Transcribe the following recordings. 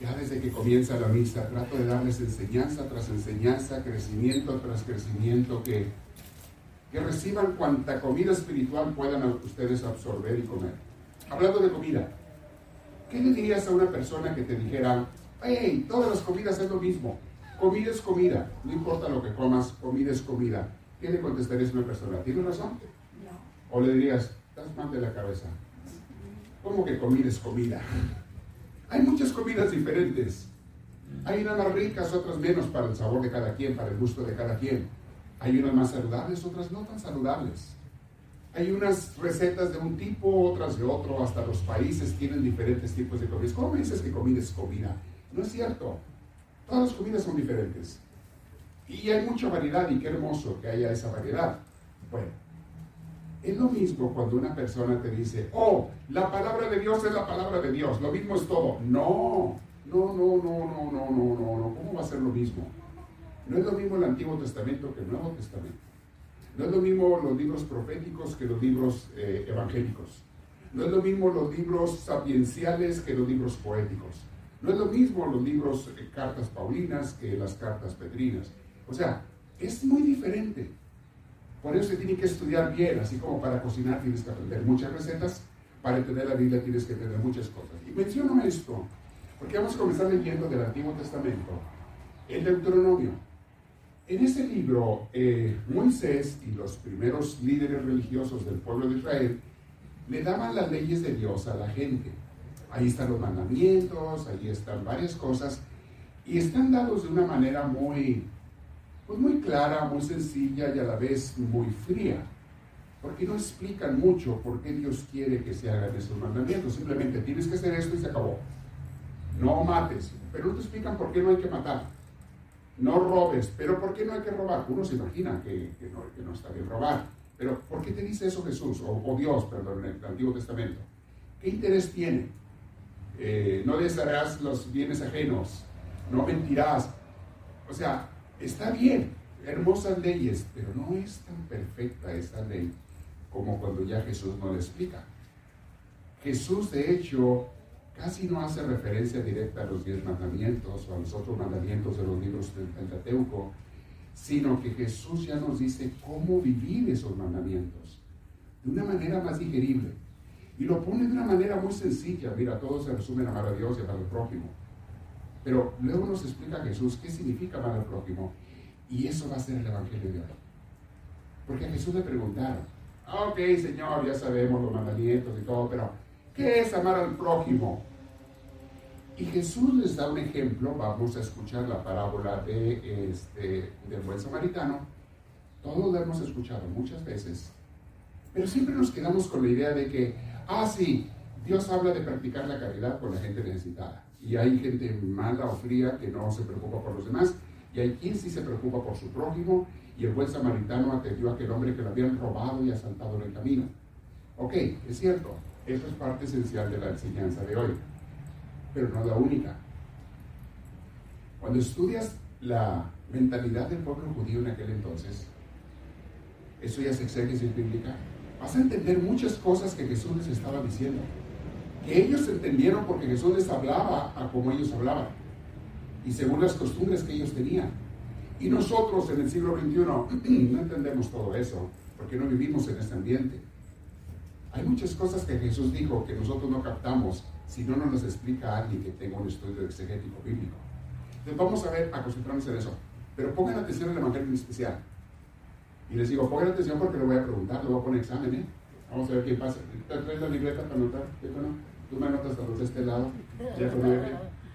ya desde que comienza la misa, trato de darles enseñanza tras enseñanza, crecimiento tras crecimiento, que, que reciban cuanta comida espiritual puedan ustedes absorber y comer. Hablando de comida, ¿qué le dirías a una persona que te dijera, hey, todas las comidas es lo mismo? Comida es comida, no importa lo que comas, comida es comida. ¿Qué le contestarías a una persona? ¿Tienes razón? No. O le dirías, estás mal de la cabeza. ¿Cómo que comida es comida? Hay muchas comidas diferentes. Hay unas más ricas, otras menos para el sabor de cada quien, para el gusto de cada quien. Hay unas más saludables, otras no tan saludables. Hay unas recetas de un tipo, otras de otro. Hasta los países tienen diferentes tipos de comidas. ¿Cómo dices que comida es comida? No es cierto. Todas las comidas son diferentes. Y hay mucha variedad y qué hermoso que haya esa variedad. Bueno, es lo mismo cuando una persona te dice, oh, la palabra de Dios es la palabra de Dios, lo mismo es todo. No, no, no, no, no, no, no, no, no. ¿Cómo va a ser lo mismo? No es lo mismo el Antiguo Testamento que el Nuevo Testamento. No es lo mismo los libros proféticos que los libros eh, evangélicos. No es lo mismo los libros sapienciales que los libros poéticos. No es lo mismo los libros eh, cartas paulinas que las cartas petrinas. O sea, es muy diferente. Por eso se tiene que estudiar bien, así como para cocinar tienes que aprender muchas recetas, para entender la Biblia tienes que aprender muchas cosas. Y menciono esto, porque vamos a comenzar leyendo del Antiguo Testamento, el Deuteronomio. En ese libro, eh, Moisés y los primeros líderes religiosos del pueblo de Israel le daban las leyes de Dios a la gente. Ahí están los mandamientos, ahí están varias cosas, y están dados de una manera muy pues muy clara, muy sencilla y a la vez muy fría. Porque no explican mucho por qué Dios quiere que se hagan esos mandamientos. Simplemente tienes que hacer esto y se acabó. No mates, pero no te explican por qué no hay que matar. No robes, pero ¿por qué no hay que robar? Uno se imagina que, no, está bien robar. Pero ¿por qué te dice eso Jesús? O, Dios, perdón, en el Antiguo Testamento. ¿Qué interés tiene? Eh, no desearás los bienes ajenos. No mentirás. O sea, Está bien, hermosas leyes, pero no es tan perfecta esta ley como cuando ya Jesús nos la explica. Jesús, de hecho, casi no hace referencia directa a los diez mandamientos o a los otros mandamientos de los libros del Pentateuco, sino que Jesús ya nos dice cómo vivir esos mandamientos de una manera más digerible. Y lo pone de una manera muy sencilla. Mira, todo se resume en amar a Dios y amar al prójimo. Pero luego nos explica Jesús qué significa amar al prójimo. Y eso va a ser el Evangelio de hoy. Porque a Jesús le preguntaron, ah, ok Señor, ya sabemos los mandamientos y todo, pero ¿qué es amar al prójimo? Y Jesús les da un ejemplo, vamos a escuchar la parábola de, este, del buen samaritano. Todos lo hemos escuchado muchas veces, pero siempre nos quedamos con la idea de que, ah, sí, Dios habla de practicar la caridad con la gente necesitada. Y hay gente mala o fría que no se preocupa por los demás. Y hay quien sí se preocupa por su prójimo. Y el buen samaritano atendió a aquel hombre que lo habían robado y asaltado en el camino. Ok, es cierto. Eso es parte esencial de la enseñanza de hoy. Pero no la única. Cuando estudias la mentalidad del pueblo judío en aquel entonces, eso ya es exégesis bíblica, vas a entender muchas cosas que Jesús les estaba diciendo ellos entendieron porque Jesús les hablaba a como ellos hablaban y según las costumbres que ellos tenían. Y nosotros en el siglo XXI no entendemos todo eso porque no vivimos en este ambiente. Hay muchas cosas que Jesús dijo que nosotros no captamos si no nos las explica alguien que tenga un estudio exegético bíblico. Entonces vamos a ver, a concentrarnos en eso. Pero pongan atención al Evangelio en especial. Y les digo, pongan atención porque lo voy a preguntar, lo voy a poner examen, ¿eh? Vamos a ver qué pasa. ¿Traes la libreta para anotar? no? Tú me anotas los de este lado, ya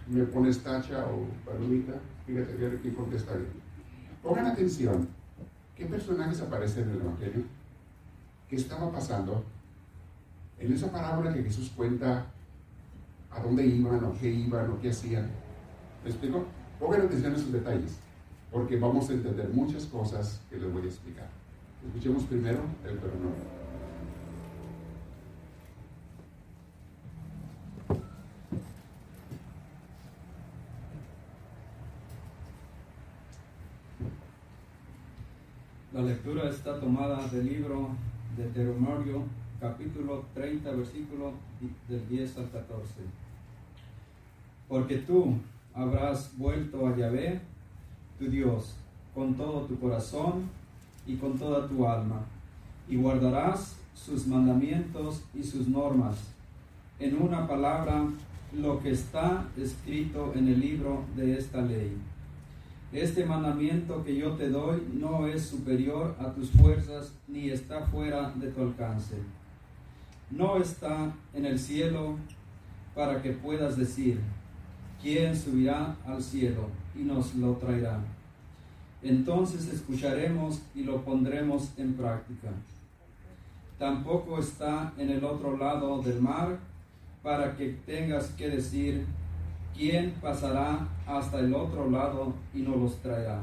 me pones tacha o palomita, fíjate que aquí contestaría. Pongan atención, ¿qué personajes aparecen en el Evangelio? ¿Qué estaba pasando? En esa parábola que Jesús cuenta a dónde iban o qué iban o qué hacían. ¿Me explico? Pongan atención a esos detalles, porque vamos a entender muchas cosas que les voy a explicar. Escuchemos primero el Deuteronomio. Está tomada del libro de Deuteronomio, capítulo 30, versículo del 10 al 14. Porque tú habrás vuelto a Yahvé, tu Dios, con todo tu corazón y con toda tu alma, y guardarás sus mandamientos y sus normas. En una palabra, lo que está escrito en el libro de esta ley. Este mandamiento que yo te doy no es superior a tus fuerzas ni está fuera de tu alcance. No está en el cielo para que puedas decir, ¿quién subirá al cielo y nos lo traerá? Entonces escucharemos y lo pondremos en práctica. Tampoco está en el otro lado del mar para que tengas que decir, ¿quién pasará hasta el otro lado y nos los traerá?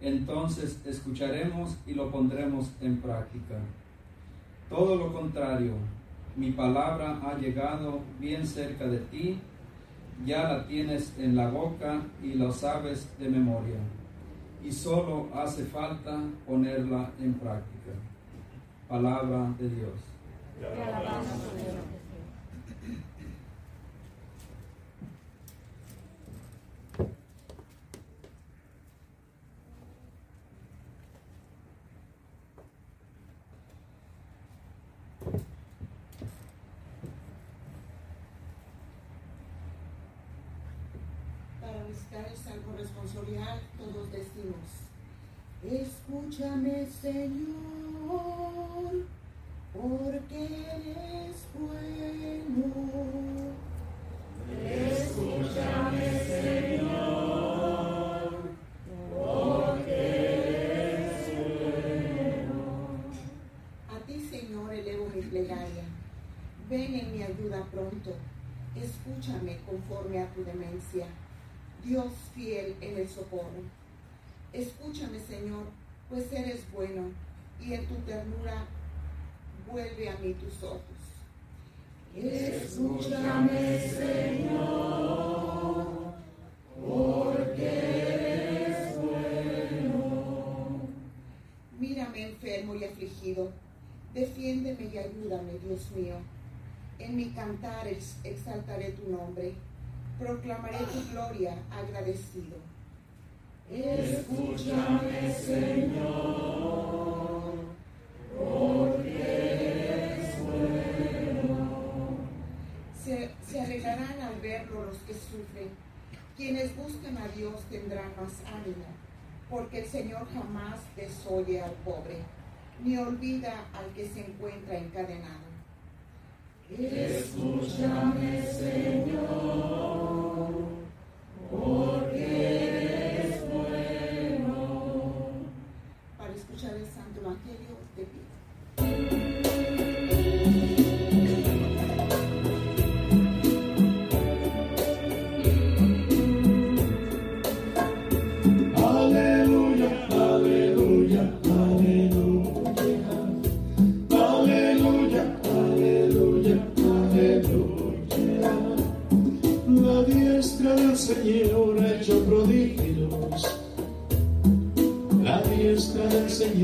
Entonces escucharemos y lo pondremos en práctica. Todo lo contrario, mi palabra ha llegado bien cerca de ti, ya la tienes en la boca y lo sabes de memoria, y solo hace falta ponerla en práctica. Palabra de Dios. todos decimos, escúchame Señor, porque eres bueno. Escúchame Señor, porque eres bueno. A ti Señor elevo mi plegaria, ven en mi ayuda pronto, escúchame conforme a tu demencia Dios fiel en el socorro. Escúchame, Señor, pues eres bueno, y en tu ternura vuelve a mí tus ojos. Escúchame, Señor, porque eres bueno. Mírame enfermo y afligido, defiéndeme y ayúdame, Dios mío. En mi cantar exaltaré tu nombre proclamaré tu gloria agradecido. Escúchame, Señor, porque eres bueno. Se, se alegrarán al verlo los que sufren. Quienes buscan a Dios tendrán más ánimo, porque el Señor jamás desoye al pobre, ni olvida al que se encuentra encadenado. Escúchame, Señor, porque escuchar el Santo Evangelio,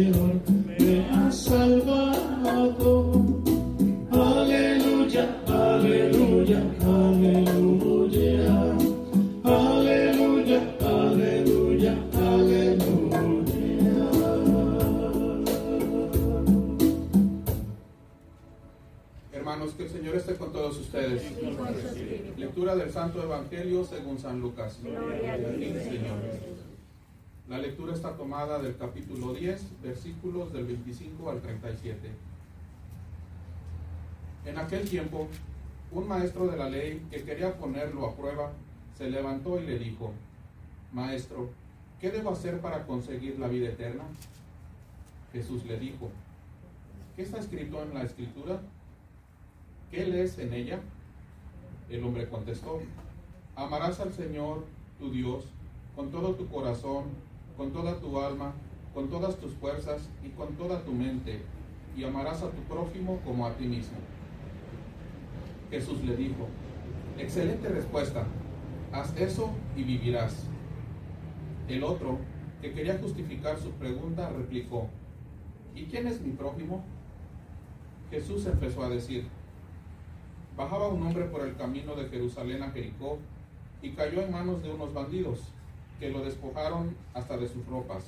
Señor me ha salvado. Aleluya, aleluya, aleluya. Aleluya, aleluya, aleluya. Hermanos, que el Señor esté con todos ustedes. Lectura del Santo Evangelio según San Lucas. La lectura está tomada del capítulo 10, versículos del 25 al 37. En aquel tiempo, un maestro de la ley que quería ponerlo a prueba, se levantó y le dijo, Maestro, ¿qué debo hacer para conseguir la vida eterna? Jesús le dijo, ¿qué está escrito en la escritura? ¿Qué lees en ella? El hombre contestó, amarás al Señor, tu Dios, con todo tu corazón, con toda tu alma, con todas tus fuerzas y con toda tu mente, y amarás a tu prójimo como a ti mismo. Jesús le dijo, excelente respuesta, haz eso y vivirás. El otro, que quería justificar su pregunta, replicó, ¿y quién es mi prójimo? Jesús empezó a decir, Bajaba un hombre por el camino de Jerusalén a Jericó y cayó en manos de unos bandidos, que lo despojaron hasta de sus ropas,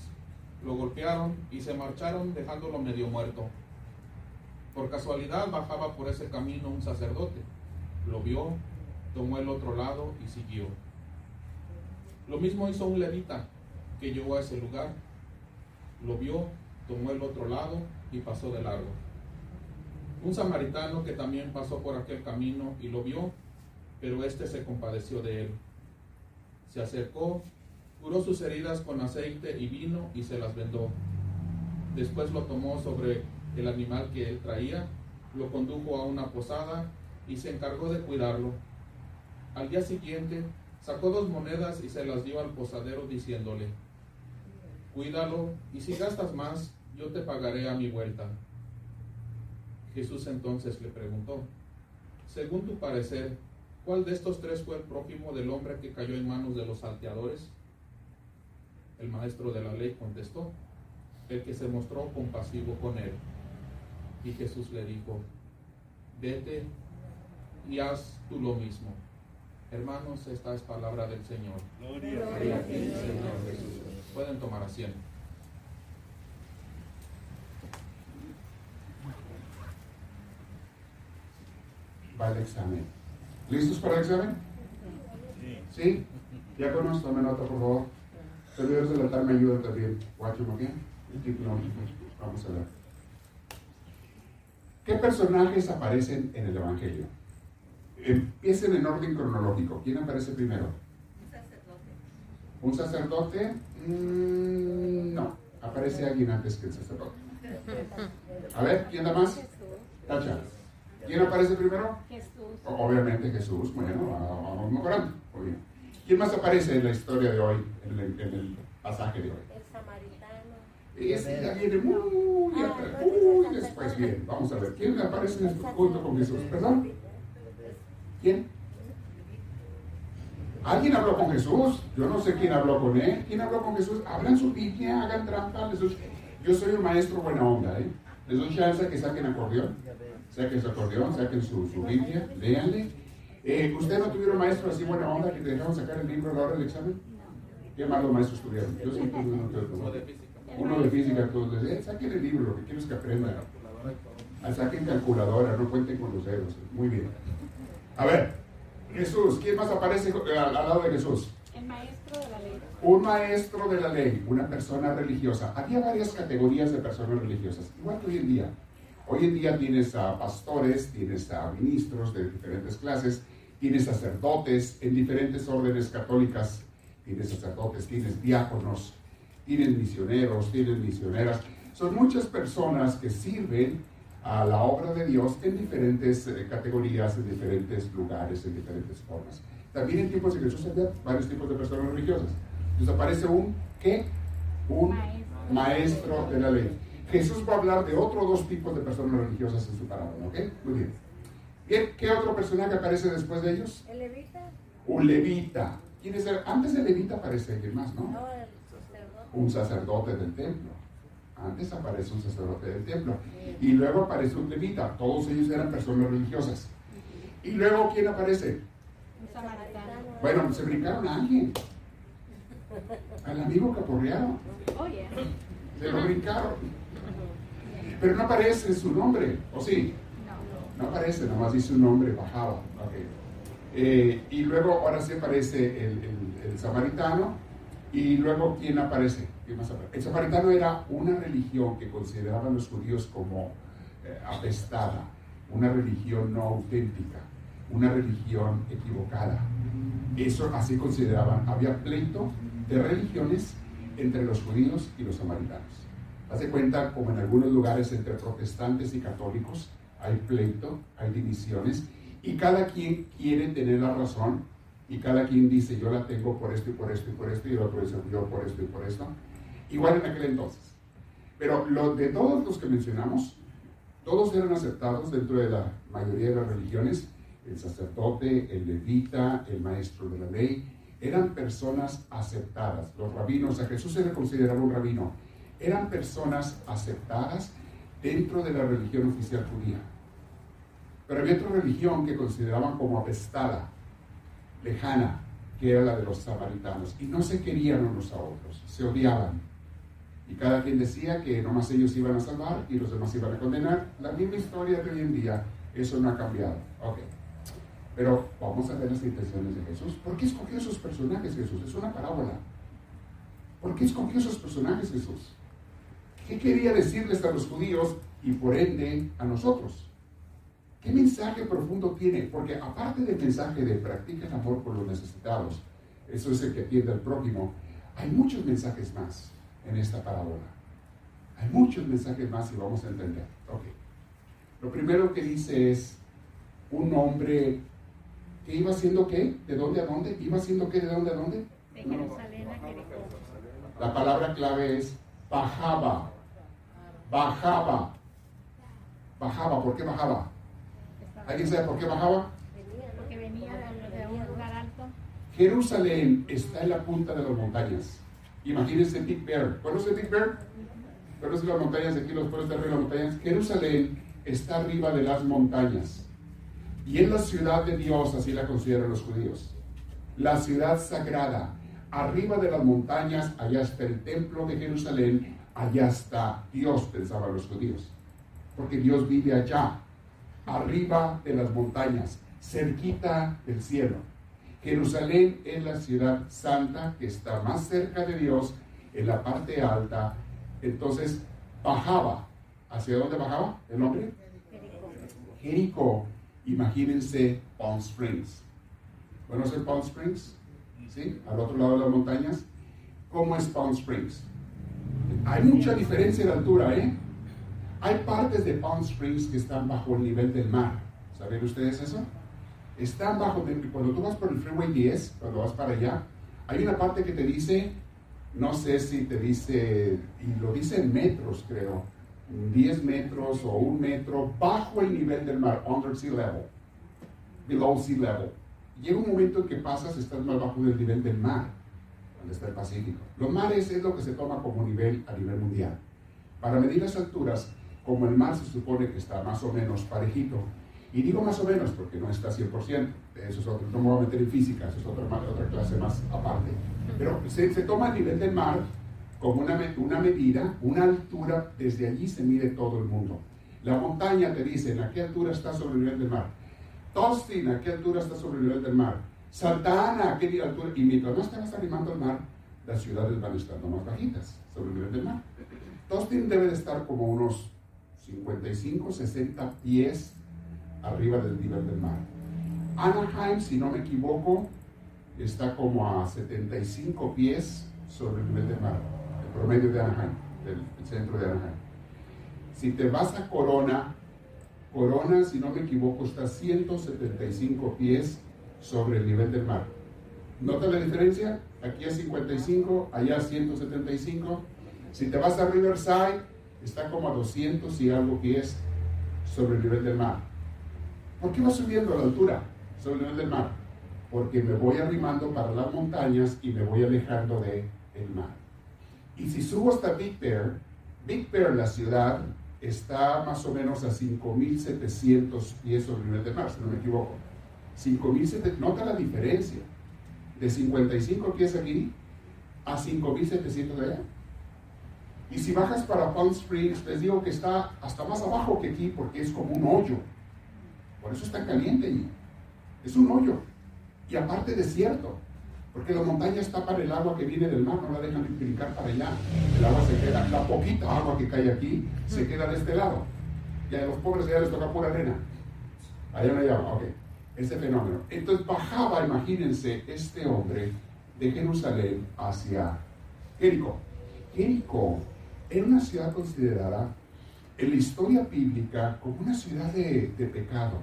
lo golpearon y se marcharon dejándolo medio muerto. Por casualidad bajaba por ese camino un sacerdote, lo vio, tomó el otro lado y siguió. Lo mismo hizo un levita que llegó a ese lugar, lo vio, tomó el otro lado y pasó de largo. Un samaritano que también pasó por aquel camino y lo vio, pero éste se compadeció de él. Se acercó, curó sus heridas con aceite y vino y se las vendó. Después lo tomó sobre el animal que él traía, lo condujo a una posada y se encargó de cuidarlo. Al día siguiente sacó dos monedas y se las dio al posadero diciéndole, cuídalo y si gastas más, yo te pagaré a mi vuelta. Jesús entonces le preguntó, según tu parecer, ¿cuál de estos tres fue el prójimo del hombre que cayó en manos de los salteadores? El maestro de la ley contestó, el que se mostró compasivo con él. Y Jesús le dijo, vete y haz tú lo mismo. Hermanos, esta es palabra del Señor. Gloria a ti, Señor Jesús. Pueden tomar asiento. Va el examen. ¿Listos para el examen? ¿Sí? Ya conozco, tome nota, por favor. Servidores del altar me ayudan también. Título, Vamos a ver. ¿Qué personajes aparecen en el Evangelio? Empiecen en orden cronológico. ¿Quién aparece primero? ¿Un sacerdote? Mm, no, aparece alguien antes que el sacerdote. A ver, ¿quién da más? Tacha. ¿Quién aparece primero? Jesús. Obviamente Jesús. Bueno, vamos mejorando. Muy bien. ¿Quién más aparece en la historia de hoy, en el, en el pasaje de hoy? El samaritano. Ese ya viene muy atrás, muy después. Bien, vamos a ver. ¿Quién aparece en este junto con Jesús? ¿Perdón? ¿Quién? ¿Alguien habló con Jesús? Yo no sé quién habló con él. ¿Quién habló con Jesús? Hablan su Biblia, hagan trampa. les doy- Yo soy un maestro buena onda, ¿eh? Les doy chance que saquen acordeón. Saquen su acordeón, saquen su, su Biblia, léanle. Eh, ¿Usted no tuvieron maestro así buena onda que te dejaron sacar el libro a la hora del examen? ¿Qué malos maestros tuvieron? Yo sí tuve uno que otro. Uno de física. Uno de física, todos les eh, saquen el libro, lo que quiero es que aprendan. Ah, Saquen calculadora, no cuenten con los dedos. Muy bien. A ver, Jesús, ¿quién más aparece eh, al, al lado de Jesús? El maestro de la ley. Un maestro de la ley, una persona religiosa. Había varias categorías de personas religiosas, igual que hoy en día. Hoy en día tienes a pastores, tienes a ministros de diferentes clases, tienes sacerdotes en diferentes órdenes católicas, tienes sacerdotes, tienes diáconos, tienes misioneros, tienes misioneras. Son muchas personas que sirven a la obra de Dios en diferentes eh, categorías, en diferentes lugares, en diferentes formas. También en tiempos de Jesús había varios tipos de personas religiosas. Entonces aparece un, ¿qué? Un Maestro. maestro de la ley. Jesús va a hablar de otros dos tipos de personas religiosas en su parábola, ¿ok? Muy bien. Bien, ¿qué otro personaje aparece después de ellos? El levita. Un levita. ¿Quién es el? Antes del levita aparece alguien más, ¿no? No, el sacerdote. un sacerdote del templo. Antes aparece un sacerdote del templo. Y luego aparece un levita. Todos ellos eran personas religiosas. Y luego, ¿quién aparece? Un samaritano. Bueno, se brincaron a alguien. Al amigo caporreado. Oye. Se lo brincaron. Pero no aparece su nombre, ¿o sí? No. Aparece, nomás dice un nombre, bajaba. Ok. Eh, y luego ahora sí aparece el, el- el samaritano. Y luego, ¿quién aparece? ¿Quién más aparece? El samaritano era una religión que consideraban los judíos como eh, apestada, una religión no auténtica, una religión equivocada. Eso así consideraban. Había pleito de religiones entre los judíos y los samaritanos. Hace cuenta como en algunos lugares entre protestantes y católicos hay pleito, hay divisiones y cada quien quiere tener la razón y cada quien dice yo la tengo por esto y por esto y por esto y el otro dice yo por esto y por esto. Igual en aquel entonces. Pero lo, de todos los que mencionamos, todos eran aceptados dentro de la mayoría de las religiones. El sacerdote, el levita, el maestro de la ley, eran personas aceptadas. Los rabinos, a Jesús se le consideraba un rabino, eran personas aceptadas dentro de la religión oficial judía. Pero había otra religión que consideraban como apestada, lejana, que era la de los samaritanos. Y no se querían unos a otros, se odiaban. Y cada quien decía que nomás ellos iban a salvar y los demás iban a condenar. La misma historia de hoy en día, eso no ha cambiado. Ok. Pero vamos a ver las intenciones de Jesús. ¿Por qué escogió esos personajes Jesús? Es una parábola. ¿Por qué escogió esos personajes Jesús? ¿Qué quería decirles a los judíos y por ende a nosotros? ¿Qué mensaje profundo tiene? Porque aparte del mensaje de practica el amor por los necesitados, eso es el que atiende al prójimo, hay muchos mensajes más en esta parábola. Hay muchos mensajes más y vamos a entender. Ok. Lo primero que dice es un hombre que iba haciendo qué? ¿De dónde a dónde? ¿Iba haciendo qué? ¿De dónde a dónde? De Jerusalén a Jericó. La palabra clave es bajaba. Bajaba. Bajaba. ¿Por qué bajaba? ¿Alguien sabe por qué bajaba? Porque venía de, un lugar alto. Jerusalén está en la punta de las montañas. Imagínense Big Bear. ¿Conoce Big Bear? ¿Conoce las montañas de aquí, los pueblos de arriba de las montañas? Jerusalén está arriba de las montañas. Y en la ciudad de Dios, así la consideran los judíos. La ciudad sagrada. Arriba de las montañas, allá está el templo de Jerusalén, allá está Dios, pensaban los judíos. Porque Dios vive allá, arriba de las montañas, cerquita del cielo. Jerusalén es la ciudad santa que está más cerca de Dios, en la parte alta. Entonces bajaba. ¿Hacia dónde bajaba el hombre? Jericó. Imagínense Palm Springs. ¿Conocen Palm Springs? ¿Sí? Al otro lado de las montañas. ¿Cómo es Palm Springs? Hay mucha diferencia de altura, ¿eh? Hay partes de Palm Springs que están bajo el nivel del mar. ¿Saben ustedes eso? Están bajo, cuando tú vas por el Freeway 10, cuando vas para allá, hay una parte que te dice, no sé si te dice, y lo dice en metros creo, 10 metros o un metro bajo el nivel del mar, under sea level, below sea level. Llega un momento en que pasas, estás más bajo del nivel del mar, donde está el Pacífico. Los mares es lo que se toma como nivel a nivel mundial. Para medir las alturas, como el mar se supone que está más o menos parejito, y digo más o menos porque no está 100%, eso es otro, no me voy a meter en física, eso es otra, otra clase más aparte, pero se, se toma el nivel del mar como una, me- una medida, una altura, desde allí se mide todo el mundo. La montaña te dice a qué altura está sobre el nivel del mar. Tostin, a qué altura está sobre el nivel del mar. Santa Ana, a qué altura. Y mientras más te vas animando al mar, las ciudades van estando más bajitas sobre el nivel del mar. Tostin debe de estar como unos 55, 60 pies arriba del nivel del mar. Anaheim, si no me equivoco, está como a 75 pies sobre el nivel del mar, el promedio de Anaheim, del, del centro de Anaheim. Si te vas a Corona, Corona, si no me equivoco, está a 175 pies sobre el nivel del mar. ¿Nota la diferencia? Aquí a 55, allá a 175. Si te vas a Riverside, está como a 200 y algo pies sobre el nivel del mar. ¿Por qué va subiendo la altura sobre el nivel del mar? Porque me voy arrimando para las montañas y me voy alejando del el mar. Y si subo hasta Big Bear, Big Bear, la ciudad, está más o menos a 5.700 pies sobre el nivel del mar, si no me equivoco. 5.700, nota la diferencia de 55 pies aquí a 5.700 de allá. Y si bajas para Palm Springs, les digo que está hasta más abajo que aquí porque es como un hoyo. Por eso está caliente allí. Es un hoyo. Y aparte desierto. Porque las montañas tapan el agua que viene del mar, no la dejan brincar para allá. El agua se queda, la poquita agua que cae aquí, se queda de este lado. Y a los pobres ya les toca pura arena. Allá no hay agua, ok. Ese fenómeno. Entonces bajaba, imagínense, este hombre de Jerusalén hacia Jericó. Jericó era una ciudad considerada en la historia bíblica como una ciudad de, pecado,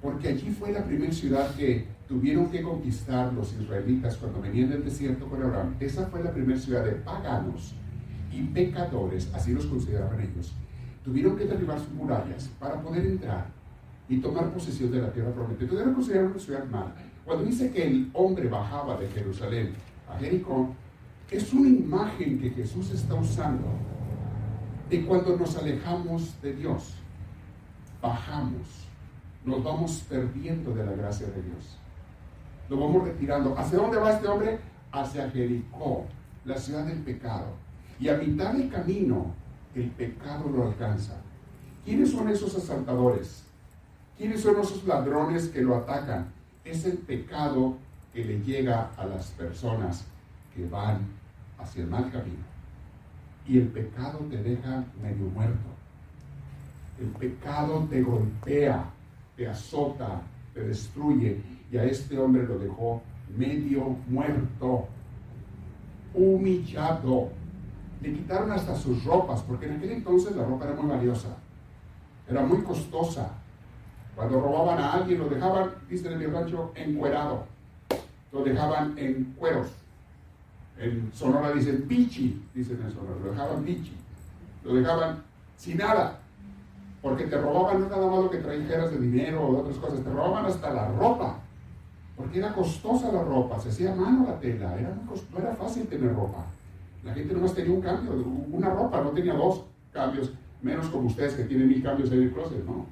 porque allí fue la primera ciudad que tuvieron que conquistar los israelitas cuando venían del desierto con Abraham. Esa fue la primera ciudad de paganos y pecadores, así los consideraban ellos. Tuvieron que derribar sus murallas para poder entrar y tomar posesión de la tierra prometida. Entonces era considerada una ciudad mala. Cuando dice que el hombre bajaba de Jerusalén a Jericó, es una imagen que Jesús está usando de cuando nos alejamos de Dios, bajamos, nos vamos perdiendo de la gracia de Dios. Lo vamos retirando. ¿Hacia dónde va este hombre? Hacia Jericó, la ciudad del pecado. Y a mitad del camino, el pecado lo alcanza. ¿Quiénes son esos asaltadores? ¿Quiénes son esos ladrones que lo atacan? Es el pecado que le llega a las personas que van hacia el mal camino. Y el pecado te deja medio muerto. El pecado te golpea, te azota, te destruye. Y a este hombre lo dejó medio muerto, humillado. Le quitaron hasta sus ropas, porque en aquel entonces la ropa era muy valiosa, era muy costosa. Cuando robaban a alguien, lo dejaban, dicen en mi rancho, encuerado. Lo dejaban en cueros. En Sonora dicen pichi, dicen en Sonora, lo dejaban pichi. Lo dejaban sin nada. Porque te robaban no nada más lo que trajeras de dinero o de otras cosas, te robaban hasta la ropa. Porque era costosa la ropa, se hacía mano la tela, era no era fácil tener ropa. La gente nomás tenía un cambio, una ropa, no tenía dos cambios, menos como ustedes que tienen mil cambios en el closet, ¿no?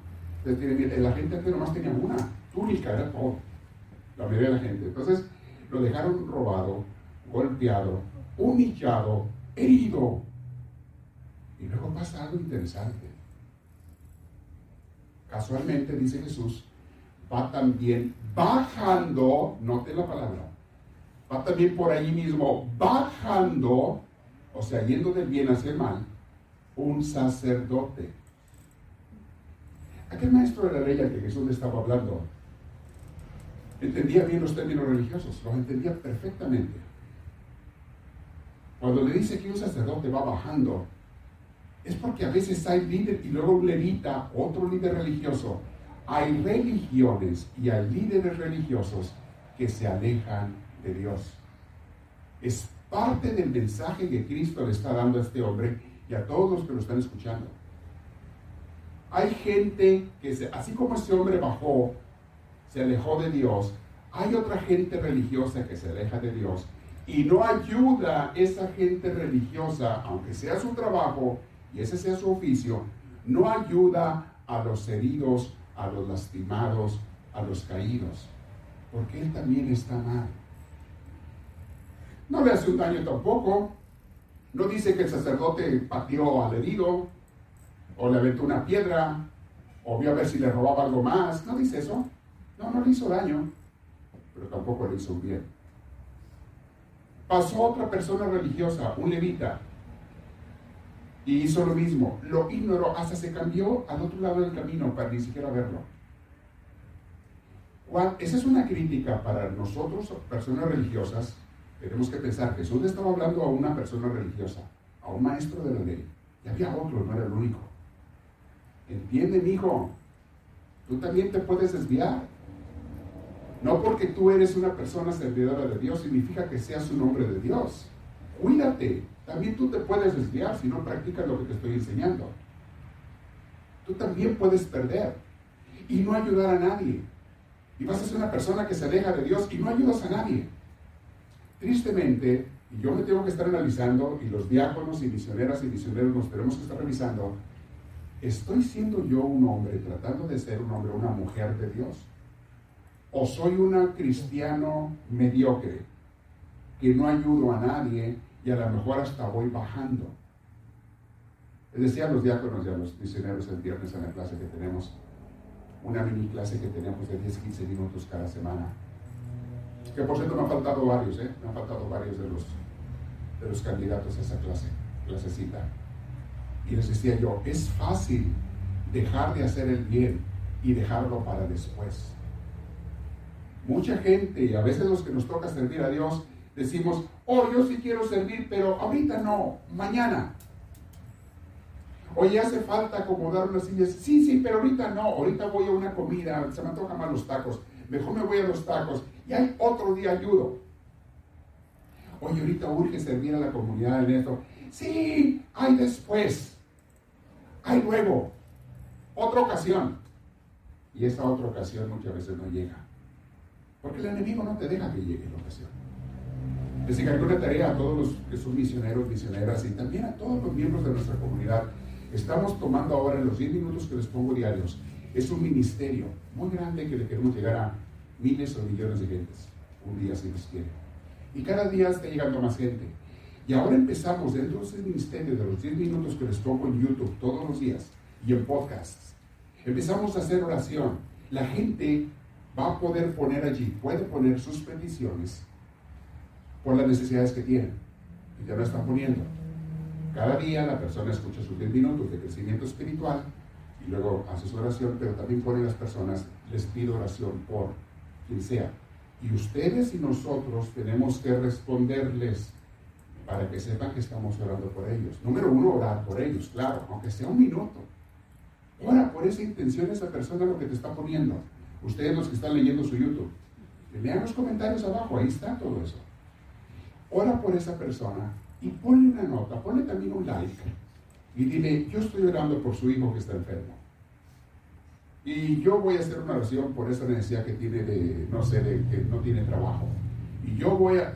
La gente antes nomás tenía una, túnica, era todo. La mayoría de la gente. Entonces lo dejaron robado, golpeado, humillado, herido. Y luego pasa algo interesante. Casualmente, dice Jesús, va también bajando, note la palabra, va también por ahí mismo bajando, o sea, yendo del bien hacia el mal, un sacerdote. Aquel maestro de la ley al que Jesús le estaba hablando, entendía bien los términos religiosos, los entendía perfectamente. Cuando le dice que un sacerdote va bajando, es porque a veces hay líder y luego un levita, otro líder religioso. Hay religiones y hay líderes religiosos que se alejan de Dios. Es parte del mensaje que Cristo le está dando a este hombre y a todos los que lo están escuchando. Hay gente que, así como este hombre bajó, se alejó de Dios, hay otra gente religiosa que se aleja de Dios y no ayuda esa gente religiosa, aunque sea su trabajo y ese sea su oficio, no ayuda a los heridos, a los lastimados, a los caídos, porque él también está mal. No le hace un daño tampoco. No dice que el sacerdote pateó al herido, o le aventó una piedra, o vio a ver si le robaba algo más. No dice eso. No, no le hizo daño, pero tampoco le hizo un bien. Pasó otra persona religiosa, un levita, y hizo lo mismo. Lo ignoró, hasta se cambió al otro lado del camino para ni siquiera verlo. Juan, esa es una crítica para nosotros, personas religiosas. Tenemos que pensar, Jesús le estaba hablando a una persona religiosa, a un maestro de la ley. Y había otro, no era el único. Entiende, hijo, tú también te puedes desviar. No porque tú eres una persona servidora de Dios significa que seas un hombre de Dios. Cuídate. También tú te puedes desviar si no practicas lo que te estoy enseñando. Tú también puedes perder y no ayudar a nadie. Y vas a ser una persona que se aleja de Dios y no ayudas a nadie. Tristemente, y yo me tengo que estar analizando, y los diáconos y misioneras y misioneros nos tenemos que estar revisando, ¿estoy siendo yo un hombre tratando de ser un hombre o una mujer de Dios? ¿O soy un cristiano mediocre que no ayudo a nadie y a lo mejor hasta voy bajando? Les decía a los diáconos y a los misioneros el viernes en la clase que tenemos, una mini clase que tenemos de 10-15 minutos cada semana. Que por cierto me han faltado varios, ¿eh? Me han faltado varios de los, de los candidatos a esa clase, clasecita. Y les decía yo, es fácil dejar de hacer el bien y dejarlo para después. Mucha gente, y a veces los que nos toca servir a Dios, decimos, oh, yo sí quiero servir, pero ahorita no, mañana. Oye, hace falta acomodar unas sillas. Sí, sí, pero ahorita no. Ahorita voy a una comida, se me antojan más los tacos. Mejor me voy a los tacos. Y hay otro día ayudo. Oye, ahorita urge servir a la comunidad en esto. Sí, hay después. Hay luego. Otra ocasión. Y esa otra ocasión muchas veces no llega. Porque el enemigo no te deja que llegue la ocasión. Les encargo una tarea a todos los que son misioneros, misioneras y también a todos los miembros de nuestra comunidad. Estamos tomando ahora en los 10 minutos que les pongo diarios. Es un ministerio muy grande que le queremos llegar a miles o millones de gentes. un día si Dios quiere. Y cada día está llegando más gente. Y ahora empezamos dentro de ese ministerio de los 10 minutos que les pongo en YouTube todos los días y en podcasts. Empezamos a hacer oración. La gente va a poder poner allí, puede poner sus peticiones por las necesidades que tienen. Y ya lo están poniendo. Cada día la persona escucha sus 10 minutos de crecimiento espiritual y luego hace su oración, pero también pone las personas, les pido oración por quien sea. Y ustedes y nosotros tenemos que responderles para que sepan que estamos orando por ellos. Número uno, orar por ellos, claro, aunque sea un minuto. Ora por esa intención, esa persona lo que te está poniendo. Ustedes los que están leyendo su YouTube, lean los comentarios abajo, ahí está todo eso. Ora por esa persona y ponle una nota, ponle también un like y dile, yo estoy orando por su hijo que está enfermo. Y yo voy a hacer una oración por esa necesidad que tiene de, no sé, de que no tiene trabajo. Y yo voy a,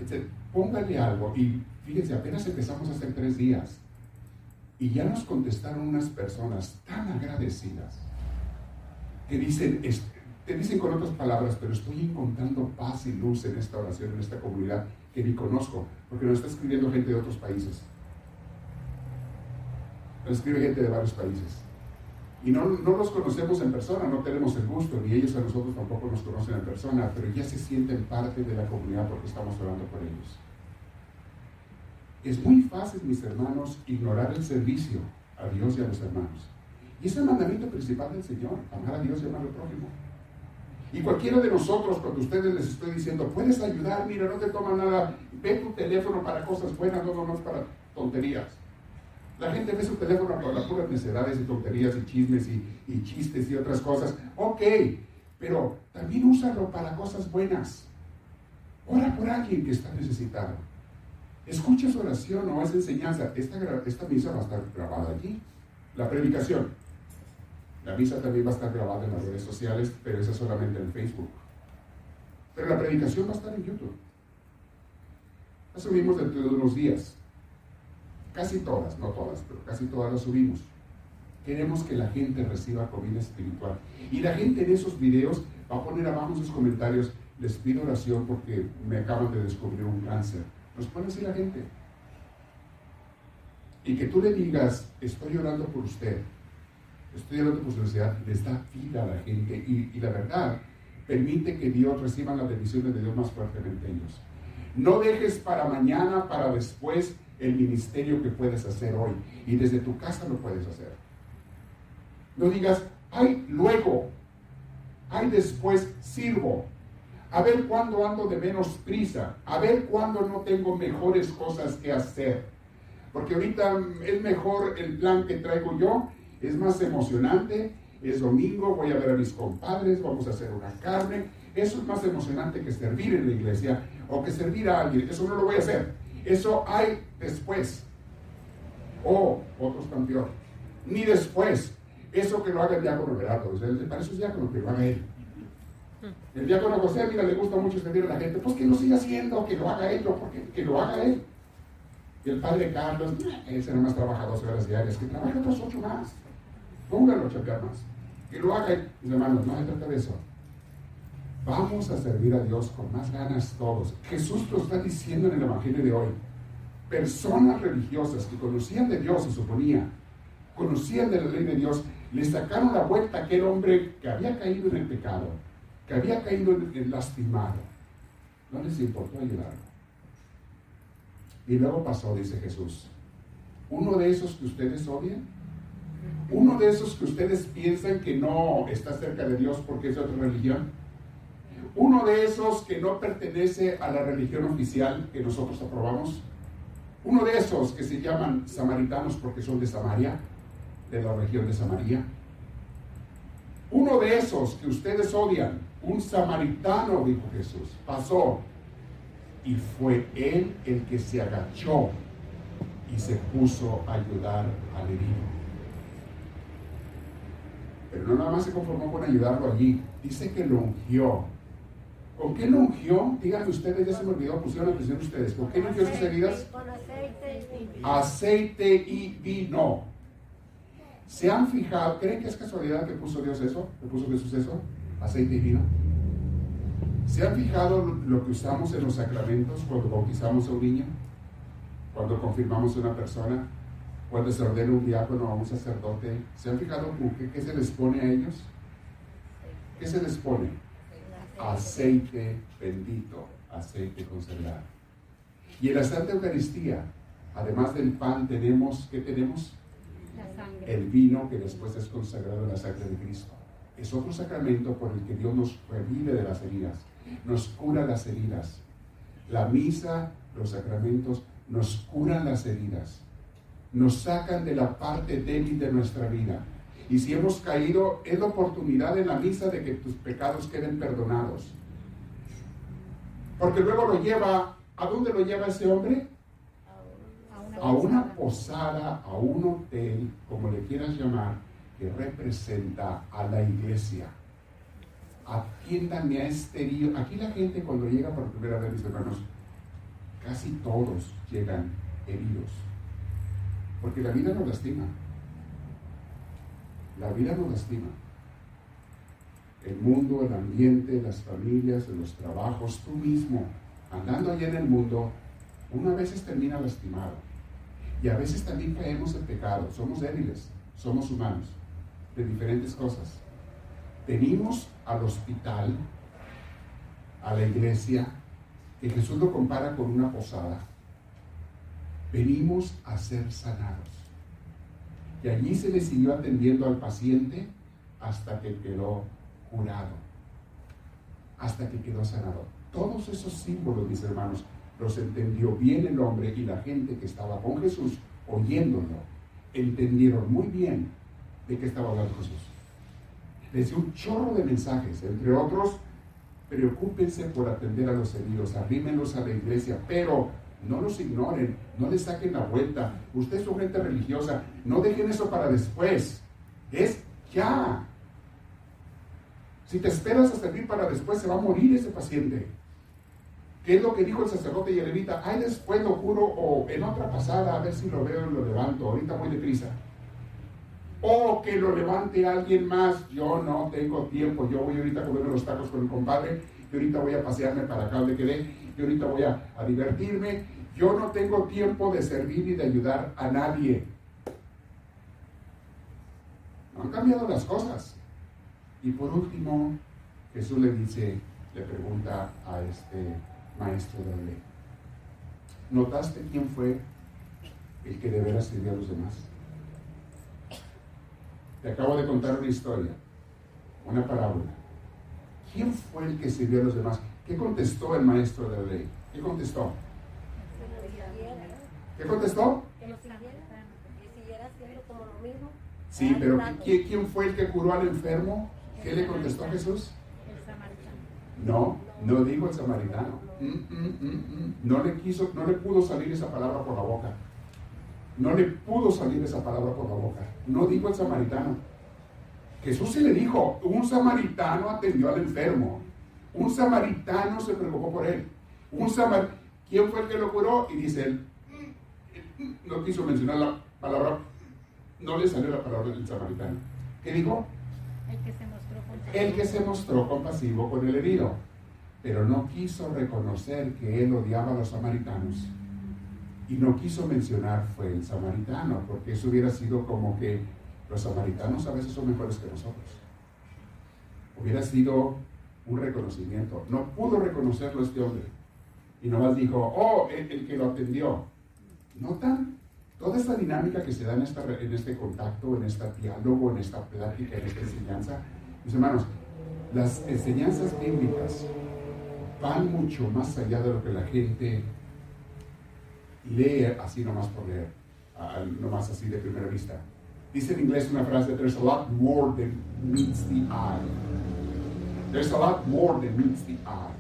póngale algo. Y fíjense, apenas empezamos hace tres días. Y ya nos contestaron unas personas tan agradecidas que dicen, te dicen con otras palabras, pero estoy encontrando paz y luz en esta oración, en esta comunidad que ni conozco, porque nos está escribiendo gente de otros países. Nos escribe gente de varios países. Y no, no los conocemos en persona, no tenemos el gusto, ni ellos a nosotros tampoco nos conocen en persona, pero ya se sienten parte de la comunidad porque estamos orando por ellos. Es muy fácil, mis hermanos, ignorar el servicio a Dios y a los hermanos. Y es el mandamiento principal del Señor, amar a Dios y amar al prójimo. Y cualquiera de nosotros, cuando ustedes les estoy diciendo, puedes ayudar, mira, no te toma nada, ve tu teléfono para cosas buenas, no nomás para tonterías. La gente ve su teléfono para las puras necedades y tonterías y chismes y, chistes y otras cosas. Ok, pero también úsalo para cosas buenas. Ora por alguien que está necesitado. Escucha su oración o esa enseñanza. Esta, esta misa va a estar grabada allí. La predicación. La misa también va a estar grabada en las redes sociales, pero esa solamente en Facebook. Pero la predicación va a estar en YouTube. La subimos dentro de unos días. Casi todas, no todas, pero casi todas las subimos. Queremos que la gente reciba comida espiritual. Y la gente en esos videos va a poner abajo sus comentarios, les pido oración porque me acaban de descubrir un cáncer. Nos pone así la gente. Y que tú le digas, estoy orando por usted, orando por su necesidad, les da vida a la gente. Y, y la verdad, permite que Dios reciba las bendiciones de Dios más fuertemente en ellos. No dejes para mañana, para después, el ministerio que puedes hacer hoy. Y desde tu casa lo puedes hacer. No digas, ay, luego, ay, después sirvo. A ver cuándo ando de menos prisa. A ver cuándo no tengo mejores cosas que hacer. Porque ahorita es mejor el plan que traigo yo. Es más emocionante. Es domingo, voy a ver a mis compadres, vamos a hacer una carne. Eso es más emocionante que servir en la iglesia o que servir a alguien. Eso no lo voy a hacer. Eso hay después. O otros campeón. Ni después. Eso que lo haga el diácono Gerardo. Para eso es diácono, que lo haga él. El diácono José, mira, le gusta mucho servir a la gente. Pues que lo siga haciendo, que lo haga él, porque que lo haga él. Y el padre Carlos, ese nomás trabaja dos horas diarias, que trabaja otras ocho más. Póngalo a más. Que lo haga hermanos, no se de eso. Vamos a servir a Dios con más ganas todos. Jesús lo está diciendo en el Evangelio de hoy. Personas religiosas que conocían de Dios, se suponía, conocían de la ley de Dios, le sacaron la vuelta a aquel hombre que había caído en el pecado, que había caído en el lastimado. No les importó ayudarlo. Y luego pasó, dice Jesús, uno de esos que ustedes odian, uno de esos que ustedes piensan que no está cerca de Dios porque es de otra religión, uno de esos que no pertenece a la religión oficial que nosotros aprobamos, uno de esos que se llaman samaritanos porque son de Samaria, de la región de Samaria, uno de esos que ustedes odian, un samaritano, dijo Jesús, pasó y fue él el que se agachó y se puso a ayudar al herido. Pero no nada más se conformó con ayudarlo allí, dice que lo ungió ¿Con qué lo ungió? Díganme ustedes, ya se me olvidó, pusieron la presión ustedes. ¿Con qué ungió sus heridas? Con aceite y vino. Aceite y vino. ¿Se han fijado? ¿Creen que es casualidad que puso Dios eso? ¿Que puso Jesús eso? Aceite y vino. ¿Se han fijado lo que usamos en los sacramentos cuando bautizamos a un niño? Cuando confirmamos a una persona, cuando se ordena un diácono o un sacerdote. ¿Se han fijado con qué, qué se les pone a ellos? ¿Qué se les pone? Aceite bendito, aceite consagrado. Y en la Santa Eucaristía, además del pan, tenemos, ¿qué tenemos? La sangre. el vino que después es consagrado en la sangre de Cristo. Es otro sacramento por el que Dios nos revive de las heridas, nos cura las heridas. La misa, los sacramentos, nos curan las heridas, nos sacan de la parte débil de nuestra vida. Y si hemos caído, es la oportunidad en la misa de que tus pecados queden perdonados. Porque luego lo lleva, ¿a dónde lo lleva ese hombre? A una, posada. posada, a un hotel, como le quieras llamar, que representa a la iglesia. Atiéndame a este herido. Aquí la gente cuando llega por primera vez, mis hermanos, casi todos llegan heridos. Porque la vida nos lastima. La vida nos lastima. El mundo, el ambiente, las familias, los trabajos, tú mismo, andando allá en el mundo, uno a veces termina lastimado. Y a veces también caemos en pecado. Somos débiles, somos humanos, de diferentes cosas. Venimos al hospital, a la iglesia, que Jesús lo compara con una posada. Venimos a ser sanados. Y allí se le siguió atendiendo al paciente hasta que quedó curado, hasta que quedó sanado. Todos esos símbolos, mis hermanos, los entendió bien el hombre y la gente que estaba con Jesús oyéndolo. Entendieron muy bien de qué estaba hablando Jesús. Les dio un chorro de mensajes, entre otros, preocúpense por atender a los heridos, arrímenlos a la iglesia, pero no los ignoren, no les saquen la vuelta. Ustedes son gente religiosa, no dejen eso para después. Es ya. Si te esperas a servir para después, se va a morir ese paciente. ¿Qué es lo que dijo el sacerdote y el levita? Ay, después lo curo o en otra pasada, a ver si lo veo y lo levanto. Ahorita muy deprisa. O que lo levante alguien más. Yo no tengo tiempo. Yo voy ahorita a comerme los tacos con mi compadre. Y ahorita voy a pasearme para acá donde quedé. Y ahorita voy a, a divertirme. Yo no tengo tiempo de servir y de ayudar a nadie. No han cambiado las cosas. Y por último, Jesús le dice, le pregunta a este maestro de la ley, ¿notaste quién fue el que de veras sirvió a los demás? Te acabo de contar una historia, una parábola. ¿Quién fue el que sirvió a los demás? ¿Qué contestó el maestro de la ley? ¿Qué contestó? ¿Qué contestó? Que lo siguiera, que siguiera haciendo como lo mismo. Sí, pero ¿qui- ¿quién fue el que curó al enfermo? ¿Qué le contestó Jesús? El samaritano. No, no dijo el samaritano. Mm, mm, mm. No le quiso, no le pudo salir esa palabra por la boca. No le pudo salir esa palabra por la boca. No dijo el samaritano. Jesús sí le dijo, un samaritano atendió al enfermo. Un samaritano se preocupó por él. Un samar ¿Quién fue el que lo curó? Y dice él, no quiso mencionar la palabra, no le salió la palabra del samaritano. ¿Qué dijo? El que se mostró con El que se mostró compasivo con el herido, pero no quiso reconocer que él odiaba a los samaritanos. Y no quiso mencionar fue el samaritano, porque eso hubiera sido como que los samaritanos a veces son mejores que nosotros. Hubiera sido un reconocimiento. No pudo reconocerlo este hombre. Y nomás dijo, oh, el, que lo atendió. ¿Notan? Toda esta dinámica que se da en, este contacto, en este diálogo, en esta plática, en esta enseñanza. Mis hermanos, las enseñanzas bíblicas van mucho más allá de lo que la gente lee así nomás por leer, nomás así de primera vista. Dice en inglés una frase, there's a lot more than meets the eye. There's a lot more than meets the eye.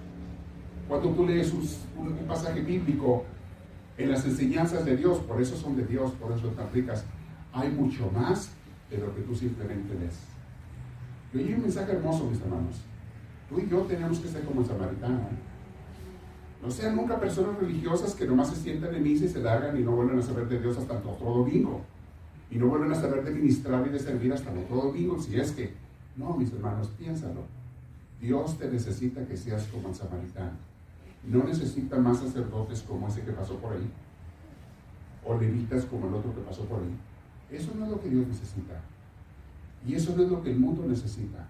Cuando tú lees un, un- pasaje bíblico en las enseñanzas de Dios, por eso son de Dios, por eso están ricas, hay mucho más de lo que tú simplemente lees. Y oye un mensaje hermoso, mis hermanos. Tú y yo tenemos que ser como el samaritano. No sean nunca personas religiosas que nomás se sientan en misa y se largan y no vuelven a saber de Dios hasta el otro domingo. Y no vuelven a saber de ministrar y de servir hasta el otro domingo, si es que. No, mis hermanos, piénsalo. Dios te necesita que seas como el samaritano. No necesita más sacerdotes como ese que pasó por ahí. O levitas como el otro que pasó por ahí. Eso no es lo que Dios necesita. Y eso no es lo que el mundo necesita.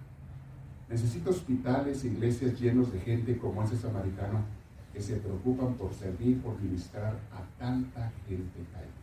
Necesita hospitales, iglesias llenos de gente como ese samaritano que se preocupan por servir, por ministrar a tanta gente caída.